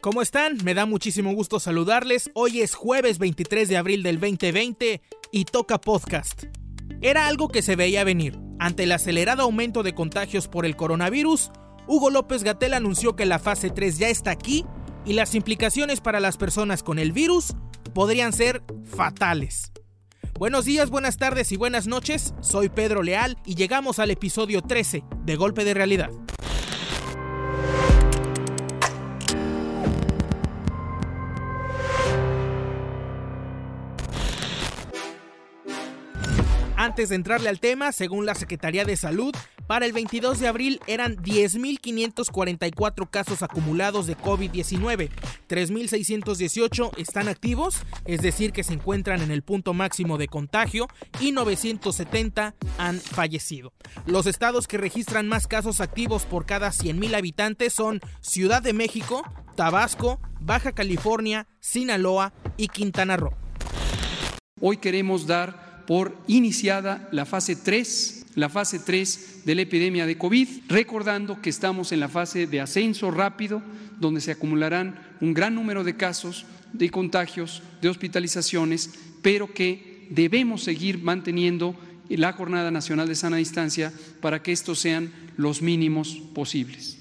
¿Cómo están? Me da muchísimo gusto saludarles. Hoy es jueves 23 de abril del 2020 y toca podcast. Era algo que se veía venir. Ante el acelerado aumento de contagios por el coronavirus, Hugo López Gatel anunció que la fase 3 ya está aquí y las implicaciones para las personas con el virus podrían ser fatales. Buenos días, buenas tardes y buenas noches. Soy Pedro Leal y llegamos al episodio 13 de Golpe de Realidad. Antes de entrarle al tema, según la Secretaría de Salud, para el 22 de abril eran 10.544 casos acumulados de COVID-19, 3.618 están activos, es decir, que se encuentran en el punto máximo de contagio, y 970 han fallecido. Los estados que registran más casos activos por cada 100.000 habitantes son Ciudad de México, Tabasco, Baja California, Sinaloa y Quintana Roo. Hoy queremos dar por iniciada la fase 3, la fase 3 de la epidemia de COVID, recordando que estamos en la fase de ascenso rápido, donde se acumularán un gran número de casos de contagios, de hospitalizaciones, pero que debemos seguir manteniendo la Jornada Nacional de Sana Distancia para que estos sean los mínimos posibles.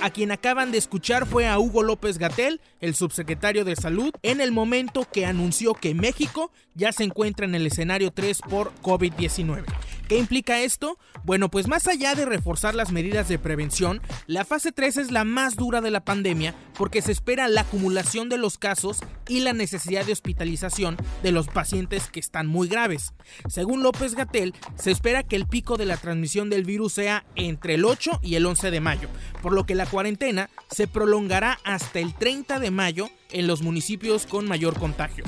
A quien acaban de escuchar fue a Hugo López Gatel, el subsecretario de Salud, en el momento que anunció que México ya se encuentra en el escenario 3 por COVID-19. ¿Qué implica esto? Bueno, pues más allá de reforzar las medidas de prevención, la fase 3 es la más dura de la pandemia porque se espera la acumulación de los casos y la necesidad de hospitalización de los pacientes que están muy graves. Según López Gatel, se espera que el pico de la transmisión del virus sea entre el 8 y el 11 de mayo, por lo que la cuarentena se prolongará hasta el 30 de mayo en los municipios con mayor contagio.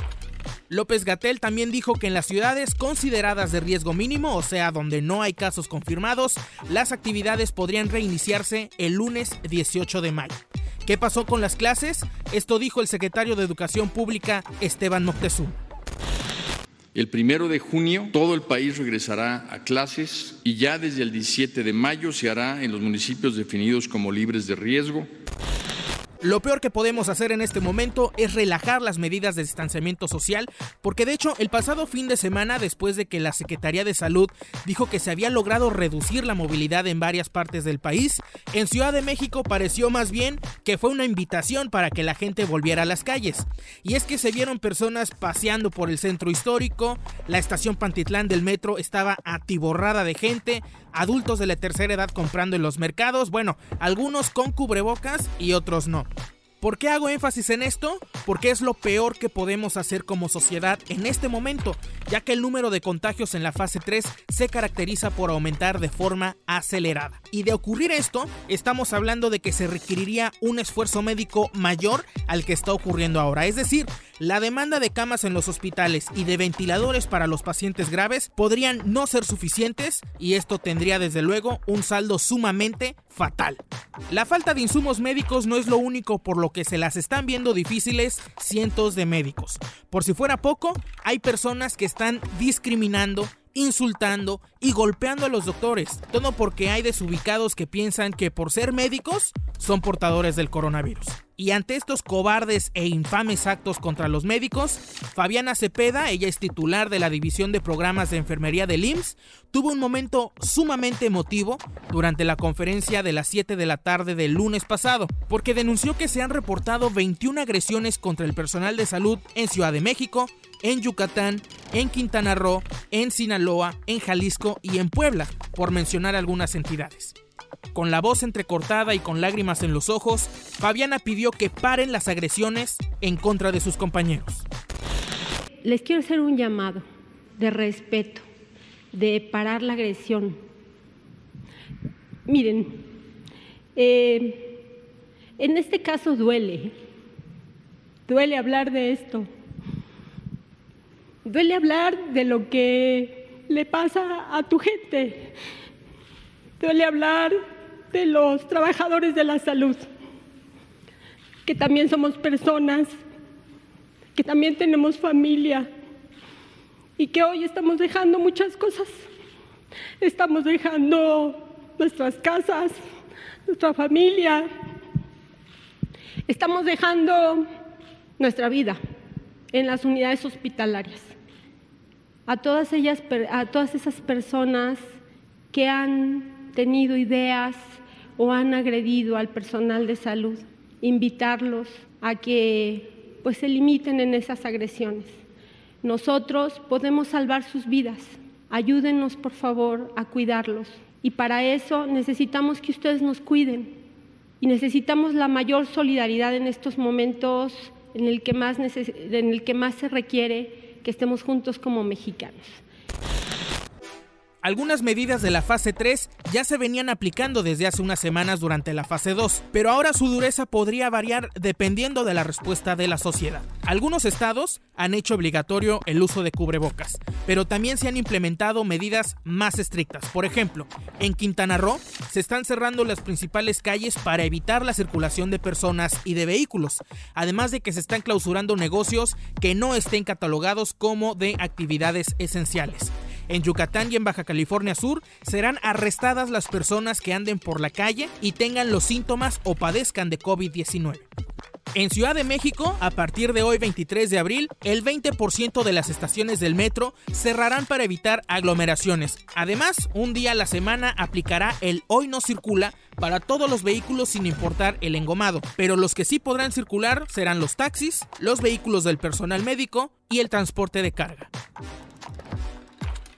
López Gatel también dijo que en las ciudades consideradas de riesgo mínimo, o sea, donde no hay casos confirmados, las actividades podrían reiniciarse el lunes 18 de mayo. ¿Qué pasó con las clases? Esto dijo el secretario de Educación Pública, Esteban Moctezuma. El primero de junio todo el país regresará a clases y ya desde el 17 de mayo se hará en los municipios definidos como libres de riesgo lo peor que podemos hacer en este momento es relajar las medidas de distanciamiento social, porque de hecho el pasado fin de semana, después de que la Secretaría de Salud dijo que se había logrado reducir la movilidad en varias partes del país, en Ciudad de México pareció más bien que fue una invitación para que la gente volviera a las calles. Y es que se vieron personas paseando por el centro histórico, la estación Pantitlán del metro estaba atiborrada de gente, adultos de la tercera edad comprando en los mercados, bueno, algunos con cubrebocas y otros no. ¿Por qué hago énfasis en esto? Porque es lo peor que podemos hacer como sociedad en este momento, ya que el número de contagios en la fase 3 se caracteriza por aumentar de forma acelerada. Y de ocurrir esto, estamos hablando de que se requeriría un esfuerzo médico mayor al que está ocurriendo ahora. Es decir, la demanda de camas en los hospitales y de ventiladores para los pacientes graves podrían no ser suficientes y esto tendría desde luego un saldo sumamente fatal. La falta de insumos médicos no es lo único por lo que se las están viendo difíciles cientos de médicos. Por si fuera poco, hay personas que están discriminando insultando y golpeando a los doctores, todo porque hay desubicados que piensan que por ser médicos son portadores del coronavirus. Y ante estos cobardes e infames actos contra los médicos, Fabiana Cepeda, ella es titular de la División de Programas de Enfermería del IMSS, tuvo un momento sumamente emotivo durante la conferencia de las 7 de la tarde del lunes pasado, porque denunció que se han reportado 21 agresiones contra el personal de salud en Ciudad de México, en Yucatán, en Quintana Roo, en Sinaloa, en Jalisco y en Puebla, por mencionar algunas entidades. Con la voz entrecortada y con lágrimas en los ojos, Fabiana pidió que paren las agresiones en contra de sus compañeros. Les quiero hacer un llamado de respeto, de parar la agresión. Miren, eh, en este caso duele, duele hablar de esto, duele hablar de lo que le pasa a tu gente, duele hablar de los trabajadores de la salud, que también somos personas, que también tenemos familia y que hoy estamos dejando muchas cosas. Estamos dejando nuestras casas, nuestra familia Estamos dejando nuestra vida en las unidades hospitalarias. A todas ellas, a todas esas personas que han tenido ideas o han agredido al personal de salud, invitarlos a que pues se limiten en esas agresiones. Nosotros podemos salvar sus vidas. Ayúdenos, por favor, a cuidarlos. Y para eso necesitamos que ustedes nos cuiden. Y necesitamos la mayor solidaridad en estos momentos en el que más, en el que más se requiere que estemos juntos como mexicanos. Algunas medidas de la fase 3 ya se venían aplicando desde hace unas semanas durante la fase 2, pero ahora su dureza podría variar dependiendo de la respuesta de la sociedad. Algunos estados han hecho obligatorio el uso de cubrebocas, pero también se han implementado medidas más estrictas. Por ejemplo, en Quintana Roo se están cerrando las principales calles para evitar la circulación de personas y de vehículos, además de que se están clausurando negocios que no estén catalogados como de actividades esenciales. En Yucatán y en Baja California Sur serán arrestadas las personas que anden por la calle y tengan los síntomas o padezcan de COVID-19. En Ciudad de México, a partir de hoy 23 de abril, el 20% de las estaciones del metro cerrarán para evitar aglomeraciones. Además, un día a la semana aplicará el hoy no circula para todos los vehículos sin importar el engomado, pero los que sí podrán circular serán los taxis, los vehículos del personal médico y el transporte de carga.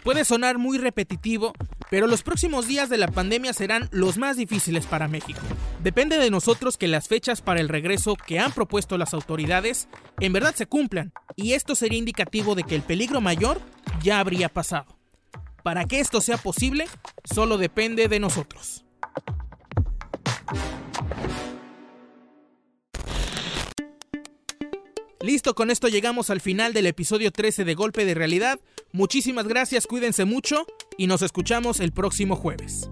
Puede sonar muy repetitivo, pero los próximos días de la pandemia serán los más difíciles para México. Depende de nosotros que las fechas para el regreso que han propuesto las autoridades en verdad se cumplan, y esto sería indicativo de que el peligro mayor ya habría pasado. Para que esto sea posible, solo depende de nosotros. Listo, con esto llegamos al final del episodio 13 de Golpe de Realidad. Muchísimas gracias, cuídense mucho y nos escuchamos el próximo jueves.